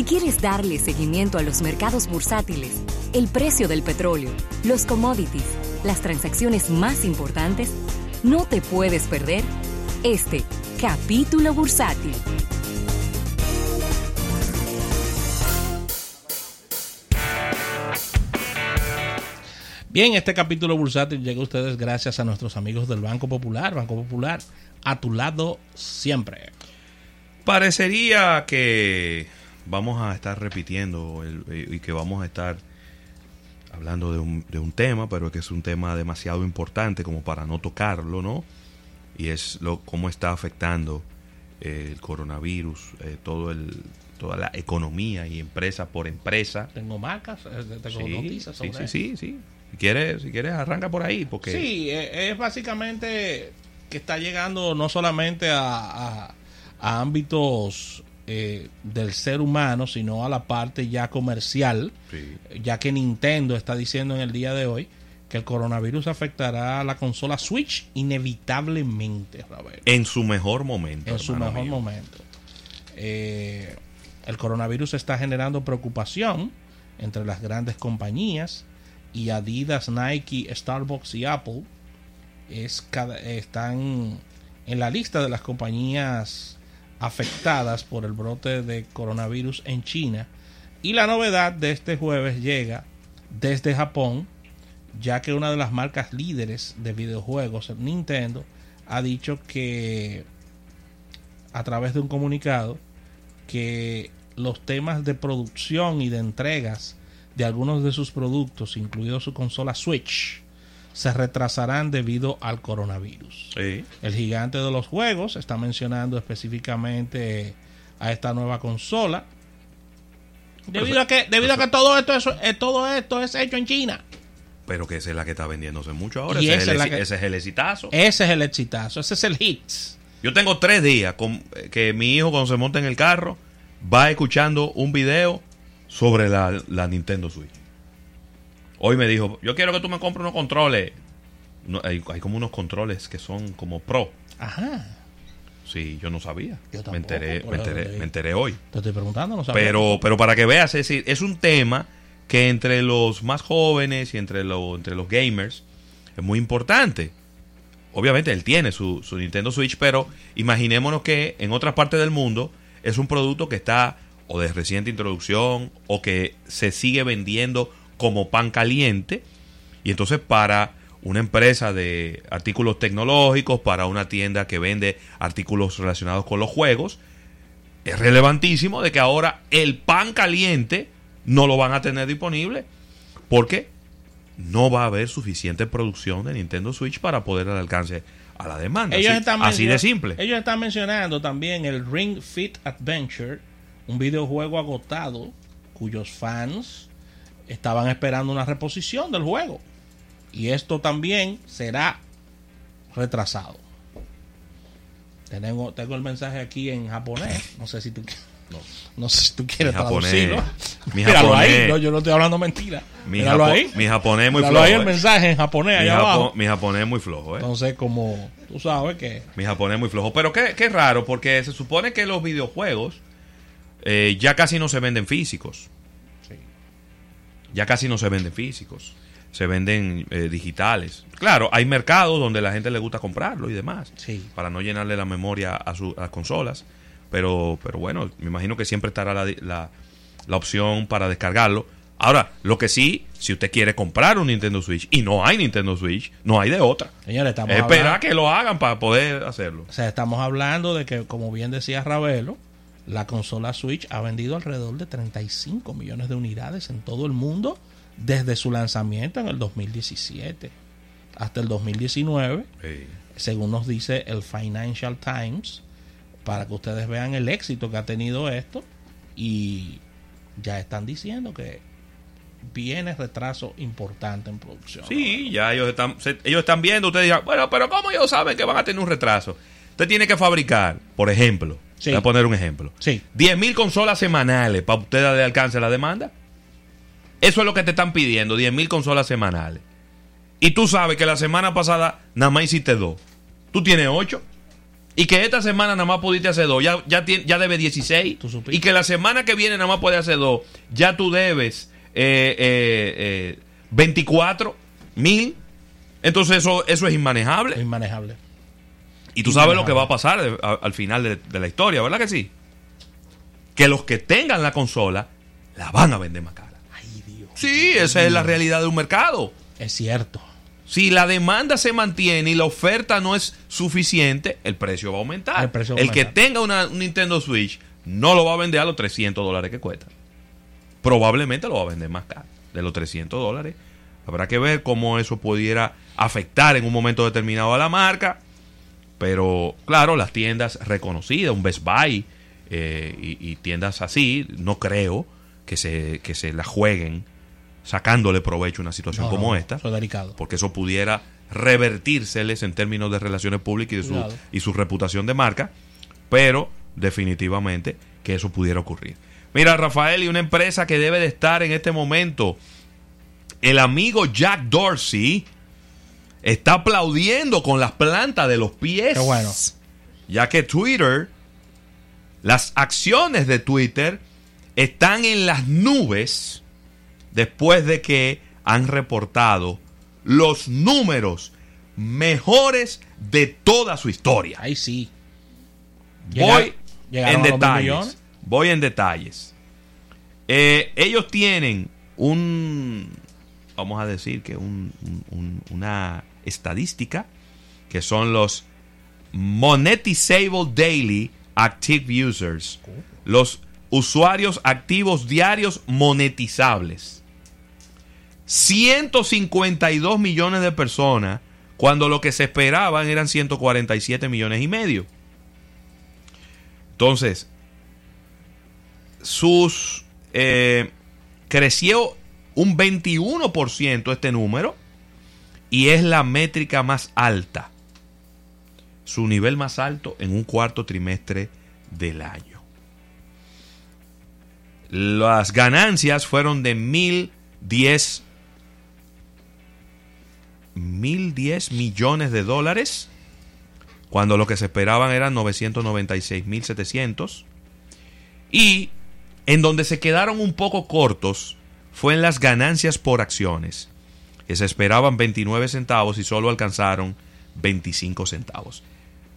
Si quieres darle seguimiento a los mercados bursátiles, el precio del petróleo, los commodities, las transacciones más importantes, no te puedes perder este capítulo bursátil. Bien, este capítulo bursátil llega a ustedes gracias a nuestros amigos del Banco Popular. Banco Popular, a tu lado siempre. Parecería que vamos a estar repitiendo y que vamos a estar hablando de un, de un tema, pero que es un tema demasiado importante como para no tocarlo, ¿no? Y es lo cómo está afectando eh, el coronavirus, eh, todo el, toda la economía y empresa por empresa. Tengo marcas, eh, tengo sí, noticias sobre sí, sí, sí, sí. Si quieres, si quieres arranca por ahí, porque Sí, es básicamente que está llegando no solamente a, a, a ámbitos eh, del ser humano, sino a la parte ya comercial, Sí. ya que Nintendo está diciendo en el día de hoy que el coronavirus afectará a la consola Switch inevitablemente, en su mejor momento. en su mejor mío. momento. Eh, el coronavirus está generando preocupación entre las grandes compañías y Adidas, Nike, Starbucks y Apple es cada- están en la lista de las compañías afectadas por el brote de coronavirus en China. Y la novedad de este jueves llega desde Japón, ya que una de las marcas líderes de videojuegos, Nintendo, ha dicho que a través de un comunicado que los temas de producción y de entregas de algunos de sus productos, incluido su consola Switch, se retrasarán debido al coronavirus. Sí. El gigante de los juegos está mencionando específicamente a esta nueva consola. Debido a que, debido a que todo esto es, eh, todo esto es hecho en China. Pero que esa es la que está vendiéndose mucho ahora. Ese, es esa el, es la exi- que- ese es el exitazo. Ese es el exitazo, ese es el hit. Yo tengo tres días con, que mi hijo cuando se monta en el carro va escuchando un video sobre la, la Nintendo Switch. Hoy me dijo, yo quiero que tú me compres unos controles. No, hay, hay como unos controles que son como pro. Ajá. Sí, yo no sabía. Yo tampoco, me, enteré, me, enteré, te me enteré hoy. Te estoy preguntando, no sabes. Pero, pero para que veas, es, decir, es un tema que entre los más jóvenes y entre, lo- entre los gamers es muy importante. Obviamente él tiene su, su Nintendo Switch, pero imaginémonos que en otras partes del mundo es un producto que está o de reciente introducción o que se sigue vendiendo como pan caliente. Y entonces para una empresa de artículos tecnológicos, para una tienda que vende artículos relacionados con los juegos, es relevantísimo de que ahora el pan caliente no lo van a tener disponible porque no va a haber suficiente producción de Nintendo Switch para poder dar alcance a la demanda. Ellos así, están así de simple. Ellos están mencionando también el Ring Fit Adventure, un videojuego agotado cuyos fans estaban esperando una reposición del juego. Y esto también será retrasado. Tengo, tengo el mensaje aquí en japonés. No sé si tú, no, no sé si tú quieres Mi japonés- traducirlo. mi Míralo japonés- ahí. No, yo no estoy hablando mentira. Mi, Míralo japo- ahí. mi japonés es muy Míralo flojo. ahí el eh. mensaje en japonés mi, allá japo- abajo. mi japonés es muy flojo. eh. Entonces, como tú sabes que Mi japonés es muy flojo. Pero qué, qué raro, porque se supone que los videojuegos eh, ya casi no se venden físicos. Ya casi no se venden físicos. Se venden eh, digitales. Claro, hay mercados donde la gente le gusta comprarlo y demás. Sí. Para no llenarle la memoria a, su- a las consolas. Pero, pero bueno, me imagino que siempre estará la, la- la opción para descargarlo. Ahora, lo que sí, si usted quiere comprar un Nintendo Switch y no hay Nintendo Switch, no hay de otra. Señores, estamos Esperar hablando, que lo hagan para poder hacerlo. o sea, estamos hablando de que, como bien decía Ravelo, la consola Switch ha vendido alrededor de 35 millones de unidades en todo el mundo desde su lanzamiento en el 2017 hasta el 2019, Sí. según nos dice el Financial Times, para que ustedes vean el éxito que ha tenido esto y ya están diciendo que viene retraso importante en producción. Sí, ya ellos están, ellos están viendo, ustedes dirán, bueno, pero ¿cómo ellos saben que van a tener un retraso? Usted tiene que fabricar, por ejemplo, Sí. voy a poner un ejemplo, Sí. 10.000 consolas semanales para usted darle alcance a la demanda. Eso es lo que te están pidiendo, 10.000 consolas semanales. Y tú sabes que la semana pasada nada más hiciste dos. Tú tienes ocho. y que esta semana nada más pudiste hacer dos, ya, ya, ya debe 16, ¿Tú supiste? y que la semana que viene nada más puedes hacer dos, ya tú debes eh, eh, eh, 24 mil, entonces eso, eso es inmanejable. Es inmanejable. Y tú sabes lo que va a pasar de- a- al final de, de la historia, ¿verdad que sí? Que los que tengan la consola la van a vender más cara. Ay, Dios. Sí, esa es la realidad de un mercado. Es cierto. Si la demanda se mantiene y la oferta no es suficiente, el precio va a aumentar. El precio va que aumentar. tenga una, un Nintendo Switch no lo va a vender a los 300 dólares que cuesta. Probablemente lo va a vender más caro, de los 300 dólares. Habrá que ver cómo eso pudiera afectar en un momento determinado a la marca. Pero claro, las tiendas reconocidas, un Best Buy eh, y, y tiendas así, no creo que se, que se la jueguen sacándole provecho a una situación No, como no, esta Eso es delicado. porque eso pudiera revertírseles en términos de relaciones públicas y de su, y su reputación de marca, pero definitivamente que eso pudiera ocurrir. Mira, Rafael, y una empresa que debe de estar en este momento, el amigo Jack Dorsey está aplaudiendo con las plantas de los pies. Qué bueno. Ya que Twitter, las acciones de Twitter están en las nubes después de que han reportado los números mejores de toda su historia. Ahí sí. Voy en detalles. Voy en detalles. Eh, ellos tienen un, vamos a decir que un- un- un- una estadística que son los Monetizable Daily Active Users, los usuarios activos diarios monetizables. 152 millones de personas cuando lo que se esperaban eran 147 millones y medio. Entonces, sus eh, creció un 21% este número y es la métrica más alta. Su nivel más alto en un cuarto trimestre del año. Las ganancias fueron de 1010 1010 millones de dólares cuando lo que se esperaban eran 996.700. Y en donde se quedaron un poco cortos fue en las ganancias por acciones, que se esperaban 29 centavos y solo alcanzaron 25 centavos.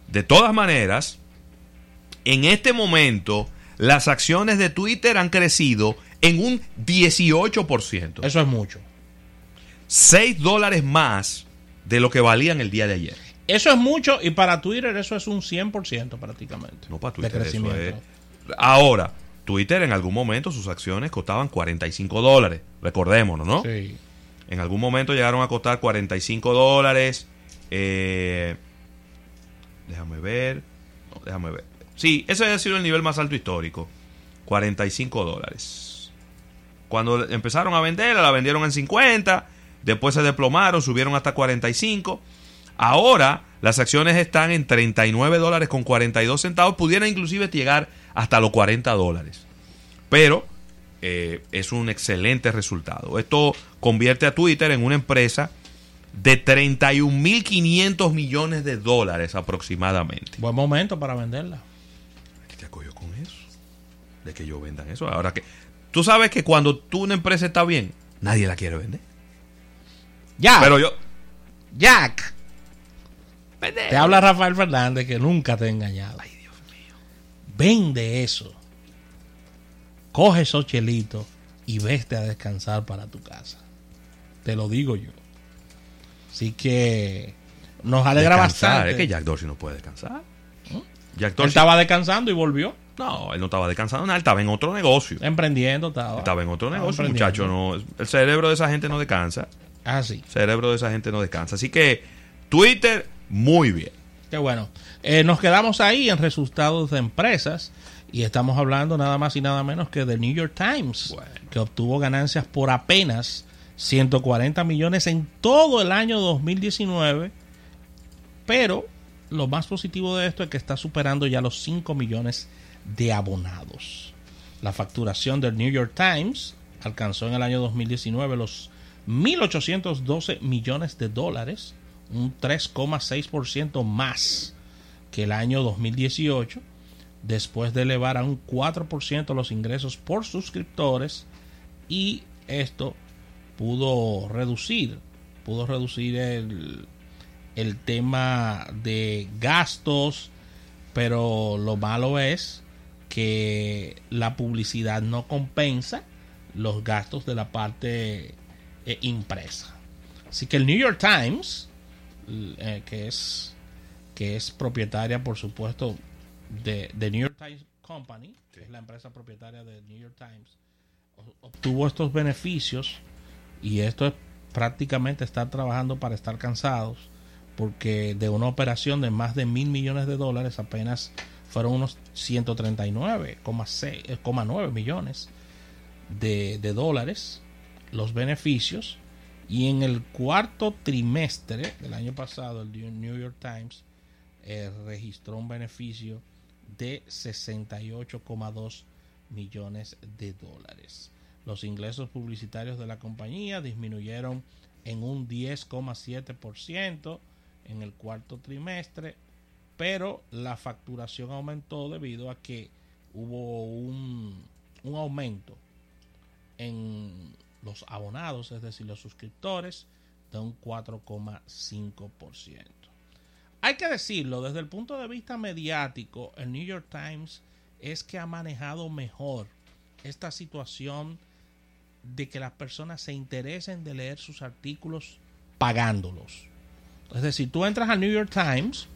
De todas maneras, en este momento las acciones de Twitter han crecido en un 18%. Eso es mucho. 6 dólares más de lo que valían el día de ayer. Eso es mucho y para Twitter eso es un 100% prácticamente. No para de Twitter. Eso crecimiento. es. Ahora, Twitter en algún momento sus acciones costaban 45 dólares. Recordémonos, ¿no? Sí. En algún momento llegaron a costar 45 dólares. Eh, déjame ver. No, déjame ver. Sí, ese ha sido el nivel más alto histórico. 45 dólares. Cuando empezaron a venderla, la vendieron en 50. Después se desplomaron, subieron hasta 45. Ahora las acciones están en 39 dólares con 42 centavos. Pudieran inclusive llegar hasta los 40 dólares. Pero eh, es un excelente resultado. Esto convierte a Twitter en una empresa de 31.500 millones de dólares aproximadamente. Buen momento para venderla. ¿Qué te acogió con eso? De que ellos vendan eso. Ahora que tú sabes que cuando tú una empresa está bien, nadie la quiere vender. Ya. Pero yo Jack. Te habla Rafael Fernández que nunca te ha engañado. Ay, Dios mío. Vende eso. Coge esos chelitos y vete a descansar para tu casa. Te lo digo yo. Así que nos alegra descansar. bastante. Es que Jack Dorsey no puede descansar. Jack Él Dorsey estaba descansando y volvió. No, él no estaba descansando nada, él estaba en otro negocio. Emprendiendo estaba. Estaba en otro Estaba negocio, muchacho. No, el cerebro de esa gente no descansa. Ah, sí. El cerebro de esa gente no descansa. Así que Twitter, muy bien. Qué bueno. Eh, nos quedamos ahí en resultados de empresas y estamos hablando nada más y nada menos que de New York Times, Bueno. que obtuvo ganancias por apenas 140 millones en todo el año 2019, pero lo más positivo de esto es que está superando ya los 5 millones de abonados. La facturación del New York Times alcanzó en el año 2019 los 1.812 millones de dólares, un 3,6% más que el año 2018, después de elevar a un 4% los ingresos por suscriptores, y esto pudo reducir, pudo reducir el, el tema de gastos, pero lo malo es que la publicidad no compensa los gastos de la parte eh, impresa. Así que el New York Times, eh, que es que es propietaria, por supuesto, de, de New York Times Company, que es la empresa propietaria de New York Times, obtuvo estos beneficios y esto es prácticamente estar trabajando para estar cansados porque de una operación de más de mil millones de dólares apenas fueron unos 139,9 millones de, de dólares los beneficios. Y en el cuarto trimestre del año pasado el New York Times eh, registró un beneficio de 68,2 millones de dólares. Los ingresos publicitarios de la compañía disminuyeron en un 10,7% en el cuarto trimestre, pero la facturación aumentó debido a que hubo un, un aumento en los abonados, es decir, los suscriptores, de un 4,5%. Hay que decirlo, desde el punto de vista mediático, el New York Times es que ha manejado mejor esta situación de que las personas se interesen de leer sus artículos pagándolos. Es decir, tú entras al New York Times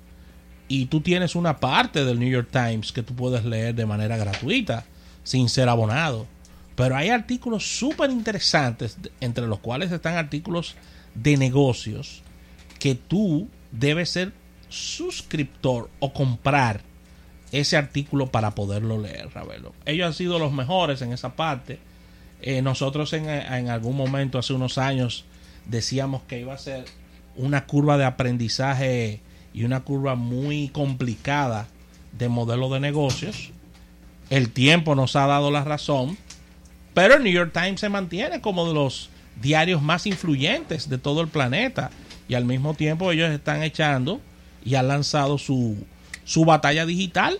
y tú tienes una parte del New York Times que tú puedes leer de manera gratuita, sin ser abonado. Pero hay artículos súper interesantes, entre los cuales están artículos de negocios, que tú debes ser suscriptor o comprar ese artículo para poderlo leer, Ravelo. Ellos han sido los mejores en esa parte. Eh, nosotros en, en, algún momento, hace unos años, decíamos que iba a ser una curva de aprendizaje y una curva muy complicada de modelo de negocios. El tiempo nos ha dado la razón pero el New York Times se mantiene como de los diarios más influyentes de todo el planeta. Y al mismo tiempo ellos están echando y han lanzado su, su batalla digital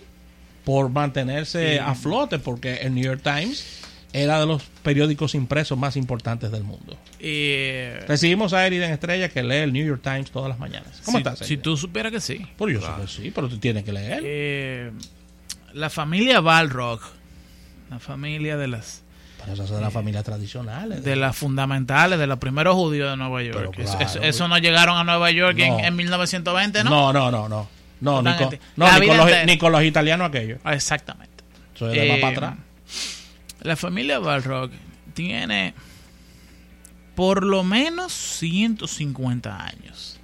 por mantenerse a flote, porque el New York Times era de los periódicos impresos más importantes del mundo. Recibimos a Eriden Estrella que lee el New York Times todas las mañanas. ¿Cómo estás? Si tú supieras que sí. Por yo sé que sí, pero tú tienes que leer. Eh, la familia Balrog, la familia de las esas de las familias tradicionales. De, las fundamentales, de los primeros judíos de Nueva York. eso, no llegaron a Nueva York en, 1920, ¿no? No, no, no, no. No, ni con, ni, con los, italianos aquellos. Exactamente. Eso es de más para atrás. La familia Balrog tiene por lo menos 150 años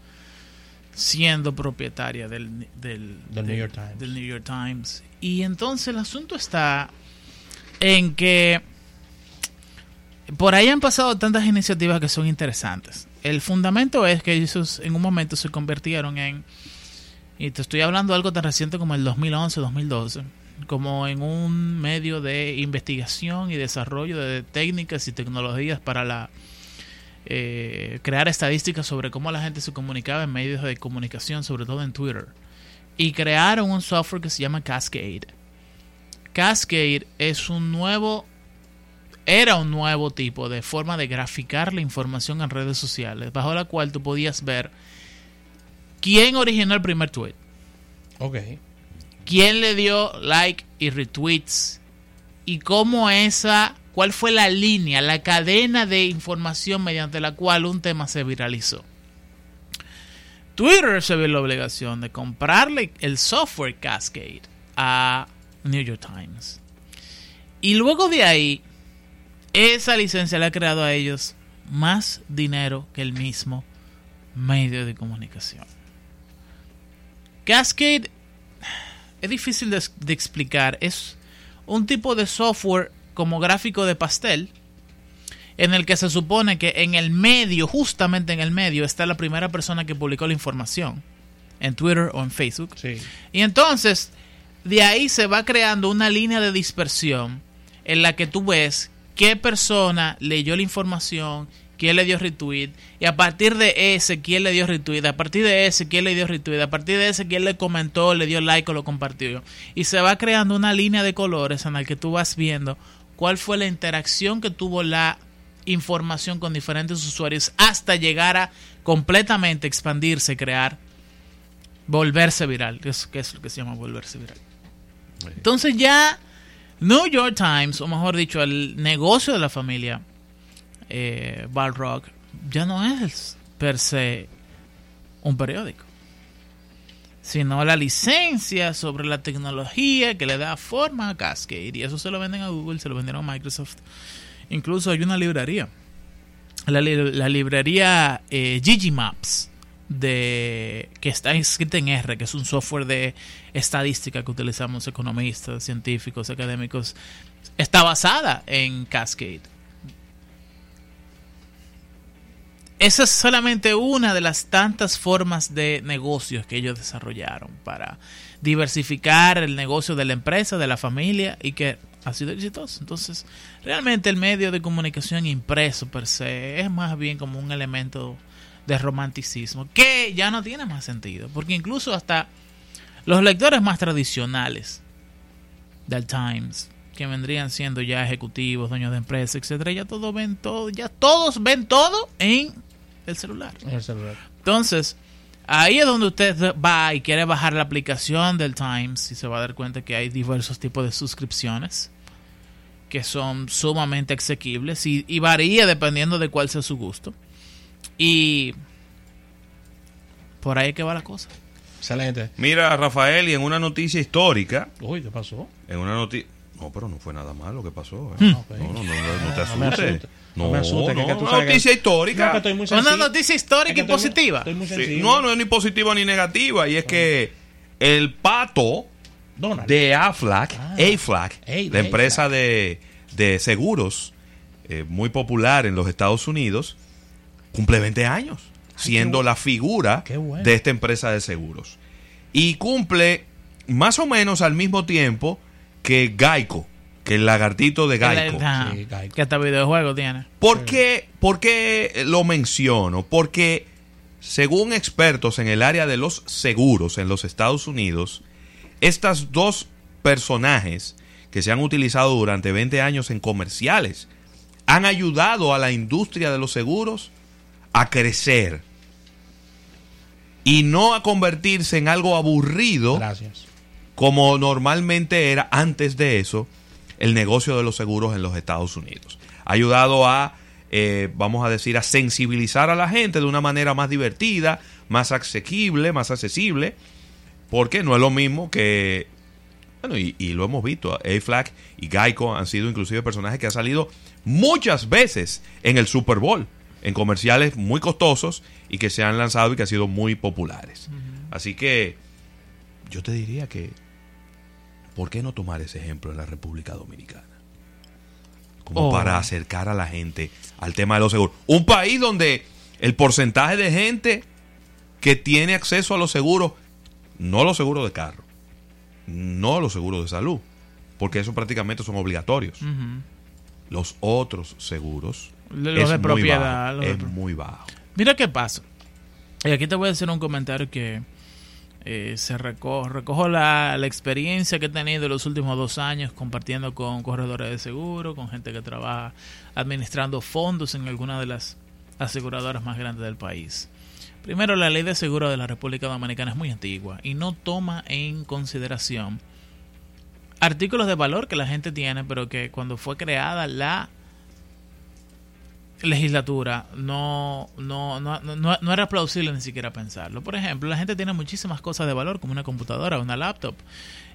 siendo propietaria del, del, New York Times. del New York Times. Y entonces el asunto está en que por ahí han pasado tantas iniciativas que son interesantes. El fundamento es que ellos en un momento se convirtieron en, y te estoy hablando de algo tan reciente como el 2011-2012, como en un medio de investigación y desarrollo de técnicas y tecnologías para la eh, crear estadísticas sobre cómo la gente se comunicaba en medios de comunicación, sobre todo en Twitter. Y crearon un software que se llama Cascade. Cascade es un nuevo era un nuevo tipo de forma de graficar la información en redes sociales, bajo la cual tú podías ver quién originó el primer tweet. Ok. Quién le dio like y retweets. Y cómo esa, cuál fue la línea, la cadena de información mediante la cual un tema se viralizó. Twitter se ve la obligación de comprarle el software Cascade a New York Times. Y luego de ahí esa licencia le ha creado a ellos más dinero que el mismo medio de comunicación. Cascade es difícil de, explicar. Es un tipo de software como gráfico de pastel en el que se supone que en el medio, justamente en el medio, está la primera persona que publicó la información en Twitter o en Facebook. Y entonces, de ahí se va creando una línea de dispersión en la que tú ves qué persona leyó la información quién le dio retweet, y a partir de ese, quién le dio retweet, a partir de ese, quién le dio retweet, a partir de ese, quién le comentó, le dio like o lo compartió. Y se va creando una línea de colores en la que tú vas viendo cuál fue la interacción que tuvo la información con diferentes usuarios hasta llegar a completamente expandirse, crear, volverse viral, que es, que es lo que se llama volverse viral. Entonces ya New York Times, o mejor dicho, el negocio de la familia eh, Balrog, ya no es per se un periódico, sino la licencia sobre la tecnología que le da forma a Cascade. Y eso se lo venden a Google, se lo vendieron a Microsoft. Incluso hay una librería, la, li- la librería eh, Gigi Maps, de, que está escrita en R, que es un software de estadística que utilizamos economistas, científicos, académicos, está basada en Cascade. Esa es solamente una de las tantas formas de negocios que ellos desarrollaron para diversificar el negocio de la empresa, de la familia y que ha sido exitoso. Entonces, realmente el medio de comunicación impreso per se es más bien como un elemento de romanticismo que ya no tiene más sentido, porque incluso hasta los lectores más tradicionales del Times, que vendrían siendo ya ejecutivos, dueños de empresas, etcétera, ya todos ven todo, ya todos ven todo en el celular. En el celular. Entonces, ahí es donde usted va y quiere bajar la aplicación del Times y se va a dar cuenta que hay diversos tipos de suscripciones que son sumamente asequibles y, y varía dependiendo de cuál sea su gusto. Y por ahí es que va la cosa. Excelente. Mira, Rafael, y en una noticia histórica, Uy, ¿qué pasó? en una noticia... No, pero no fue nada malo que pasó. Hmm. ¿eh? No, no, no, no te No me asustes. asuste. No, No me asuste, que es que no, tú una que- noticia No, histórica. que estoy muy Una noticia histórica Es que y estoy muy- positiva. estoy muy Sí, sensible. no, no es ni positiva ni negativa. Y es que el pato Donald. de AFLAC, Ah. AFLAC, la empresa de, de seguros eh, muy popular en los Estados Unidos, cumple 20 años, siendo la figura bueno. de esta empresa de seguros. Y cumple más o menos al mismo tiempo que Geico, que el lagartito de Geico. Ajá, Sí, Geico. que hasta videojuego tiene. ¿Por qué, por qué lo menciono? Porque según expertos en el área de los seguros en los Estados Unidos, estas dos personajes que se han utilizado durante 20 años en comerciales han ayudado a la industria de los seguros a crecer y no a convertirse en algo aburrido Gracias. como normalmente era antes de eso el negocio de los seguros en los Estados Unidos. Ha ayudado a, eh, vamos a decir, a sensibilizar a la gente de una manera más divertida, más asequible, más accesible, porque no es lo mismo que, bueno, y, y lo hemos visto, A-Flag y Geico han sido inclusive personajes que han salido muchas veces en el Super Bowl, en comerciales muy costosos y que se han lanzado y que han sido muy populares. Así que yo te diría que ¿por qué no tomar ese ejemplo en la República Dominicana? Como Oh. para acercar a la gente al tema de los seguros. Un país donde el porcentaje de gente que tiene acceso a los seguros, no los seguros de carro, no los seguros de salud, porque eso prácticamente son obligatorios. Los otros seguros Los es de muy propiedad, bajo, los es muy bajo. Mira qué pasa. Y aquí te voy a hacer un comentario que eh, se recojo, recojo la, la experiencia que he tenido en los últimos dos años compartiendo con corredores de seguro, con gente que trabaja administrando fondos en alguna de las aseguradoras más grandes del país. Primero, la ley de seguro de la República Dominicana es muy antigua y no toma en consideración artículos de valor que la gente tiene, pero que cuando fue creada la legislatura no, no, no, no, no era plausible ni siquiera pensarlo. Por ejemplo, la gente tiene muchísimas cosas de valor, como una computadora, una laptop,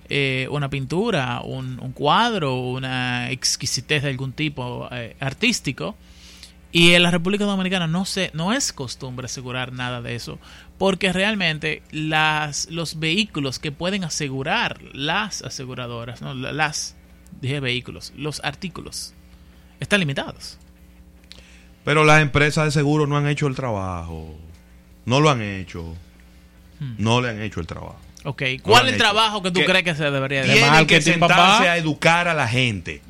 eh, una pintura, un, cuadro, una exquisitez de algún tipo eh, artístico. Y en la República Dominicana no se, no es costumbre asegurar nada de eso, porque realmente las, los vehículos que pueden asegurar las aseguradoras, no, las, dije vehículos, los artículos, están limitados. Pero las empresas de seguro no han hecho el trabajo. No lo han hecho. Hmm. No le han hecho el trabajo. Ok, ¿cuál es el hecho. trabajo que tú ¿Qué? crees que se debería de Tienen que sentarse papá. a educar a la gente.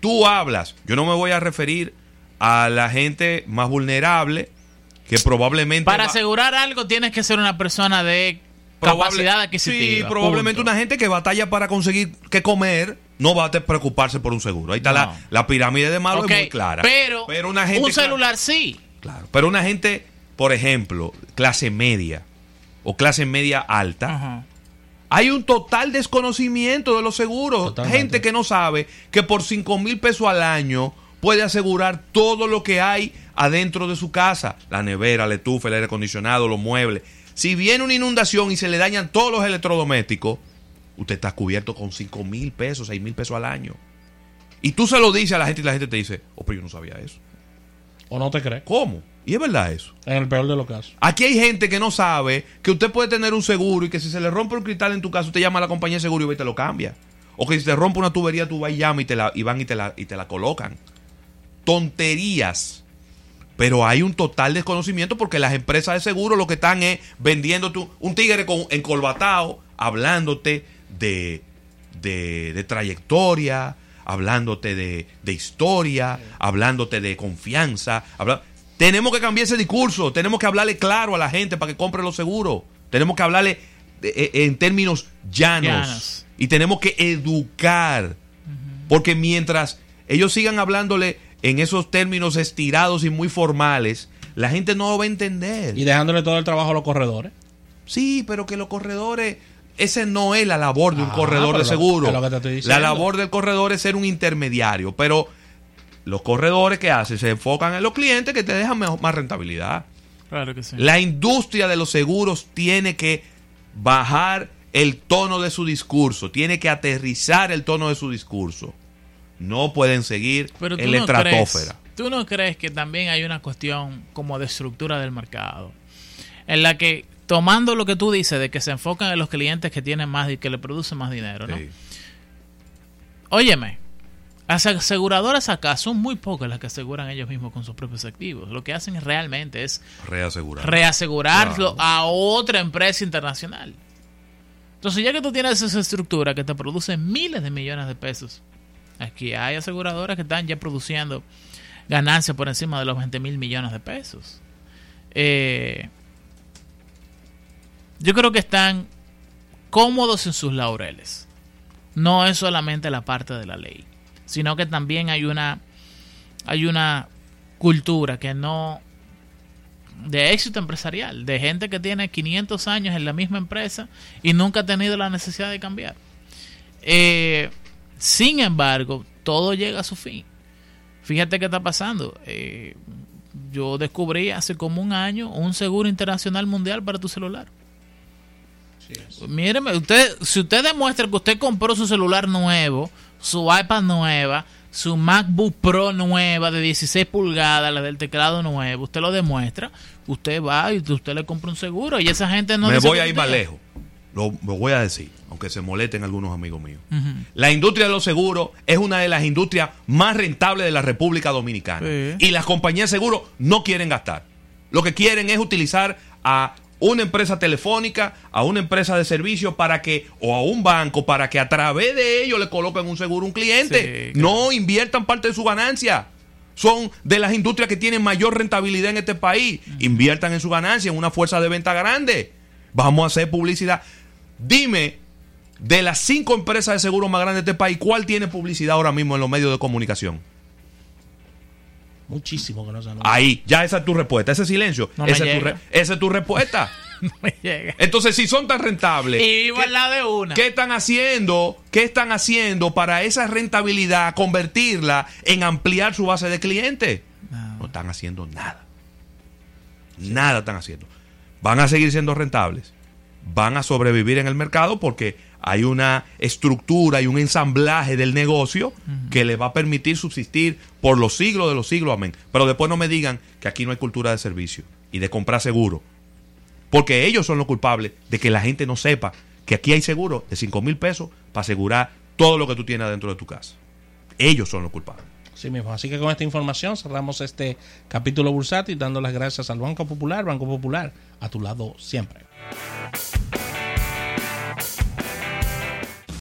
Tú hablas. Yo no me voy a referir a la gente más vulnerable que probablemente Para va- asegurar algo tienes que ser una persona de probable- capacidad adquisitiva. Sí, probablemente punto. una gente que batalla para conseguir que comer no va a preocuparse por un seguro. Ahí está No. la, la pirámide de malo es muy clara. Pero, una gente un celular sí. Claro, pero una gente, por ejemplo, clase media o clase media alta, Ajá. hay un total desconocimiento de los seguros. Totalmente. Gente que no sabe que por 5 mil pesos al año puede asegurar todo lo que hay adentro de su casa. La nevera, la estufa, el aire acondicionado, los muebles. Si viene una inundación y se le dañan todos los electrodomésticos, usted está cubierto con 5 mil pesos, 6 mil pesos al año. Y tú se lo dices a la gente y la gente te dice, oh, pero yo no sabía eso. ¿O no te crees? ¿Cómo? Y es verdad eso. En el peor de los casos. Aquí hay gente que no sabe que usted puede tener un seguro y que si se le rompe un cristal en tu casa, usted llama a la compañía de seguro y te lo cambia. O que si te rompe una tubería, tú vas y llamas y, te la, y van y te, la, y te la colocan. Tonterías. Pero hay un total desconocimiento porque las empresas de seguro lo que están es vendiéndote un- un tigre con, encolbatado, hablándote de, de, de trayectoria, hablándote de, de historia, hablándote de confianza. habla- Tenemos que cambiar ese discurso, tenemos que hablarle claro a la gente para que compre los seguros. Tenemos que hablarle de- e- en términos llanos. Llanos. Y tenemos que educar. Porque mientras ellos sigan hablándole en esos términos estirados y muy formales, la gente no lo va a entender. Y dejándole todo el trabajo a los corredores. Sí, pero que los corredores, ese no es la labor de un Ah, corredor de seguro. es lo que te estoy la labor del corredor es ser un intermediario, pero los corredores que hacen se enfocan en los clientes que te dejan mejor- más rentabilidad. Claro que sí. La industria de los seguros tiene que bajar el tono de su discurso, tiene que aterrizar el tono de su discurso. No pueden seguir Pero en la no, crees, estratosfera. tú no crees que también hay una cuestión como de estructura del mercado, en la que tomando lo que tú dices de que se enfocan en los clientes que tienen más y que le producen más dinero, ¿no? Sí. Óyeme, las aseguradoras acá son muy pocas las que aseguran ellos mismos con sus propios activos. Lo que hacen realmente es Reasegurar. reasegurarlo Claro. a otra empresa internacional. Entonces, ya que tú tienes esa estructura que te produce miles de millones de pesos, aquí hay aseguradoras que están ya produciendo ganancias por encima de los 20 mil millones de pesos. Eh, yo creo que están cómodos en sus laureles. No es solamente la parte de la ley, sino que también hay una hay una cultura que no de éxito empresarial, de gente que tiene 500 años en la misma empresa y nunca ha tenido la necesidad de cambiar. Eh, sin embargo, todo llega a su fin. Fíjate qué está pasando. Eh, yo descubrí hace como un año un seguro internacional mundial para tu celular. Míreme, usted, si usted demuestra que usted compró su celular nuevo, su iPad nueva, su MacBook Pro nueva de 16 pulgadas, la del teclado nuevo, usted lo demuestra, usted va y usted le compra un seguro y esa gente no Me voy a ir más lejos. Lo, lo voy a decir, aunque se molesten algunos amigos míos. La industria de los seguros es una de las industrias más rentables de la República Dominicana. Sí. Y las compañías de seguros no quieren gastar. Lo que quieren es utilizar a una empresa telefónica, a una empresa de servicio para que, o a un banco, para que a través de ellos le coloquen un seguro a un cliente. Sí, claro. No inviertan parte de su ganancia. Son de las industrias que tienen mayor rentabilidad en este país. Inviertan en su ganancia, en una fuerza de venta grande. Vamos a hacer publicidad. Dime, de las cinco empresas de seguro más grandes de este país, ¿cuál tiene publicidad ahora mismo en los medios de comunicación? Muchísimo que no se anuncia. Ahí, ya esa es tu respuesta. Ese silencio, No me esa, es tu re- esa es tu respuesta. No me llega. Entonces, si son tan rentables, Y vivo ¿qué- al lado de una. ¿Qué están haciendo? ¿Qué están haciendo para esa rentabilidad convertirla en ampliar su base de clientes? No. No están haciendo nada. Nada están haciendo. Van a seguir siendo rentables. Van a sobrevivir en el mercado porque hay una estructura y un ensamblaje del negocio que le va a permitir subsistir por los siglos de los siglos. Amén. Pero después no me digan que aquí no hay cultura de servicio y de comprar seguro. Porque ellos son los culpables de que la gente no sepa que aquí hay seguro de 5 mil pesos para asegurar todo lo que tú tienes dentro de tu casa. Ellos son los culpables. Sí mismo. Así que con esta información cerramos este capítulo bursátil dando las gracias al Banco Popular. Banco Popular, a tu lado siempre.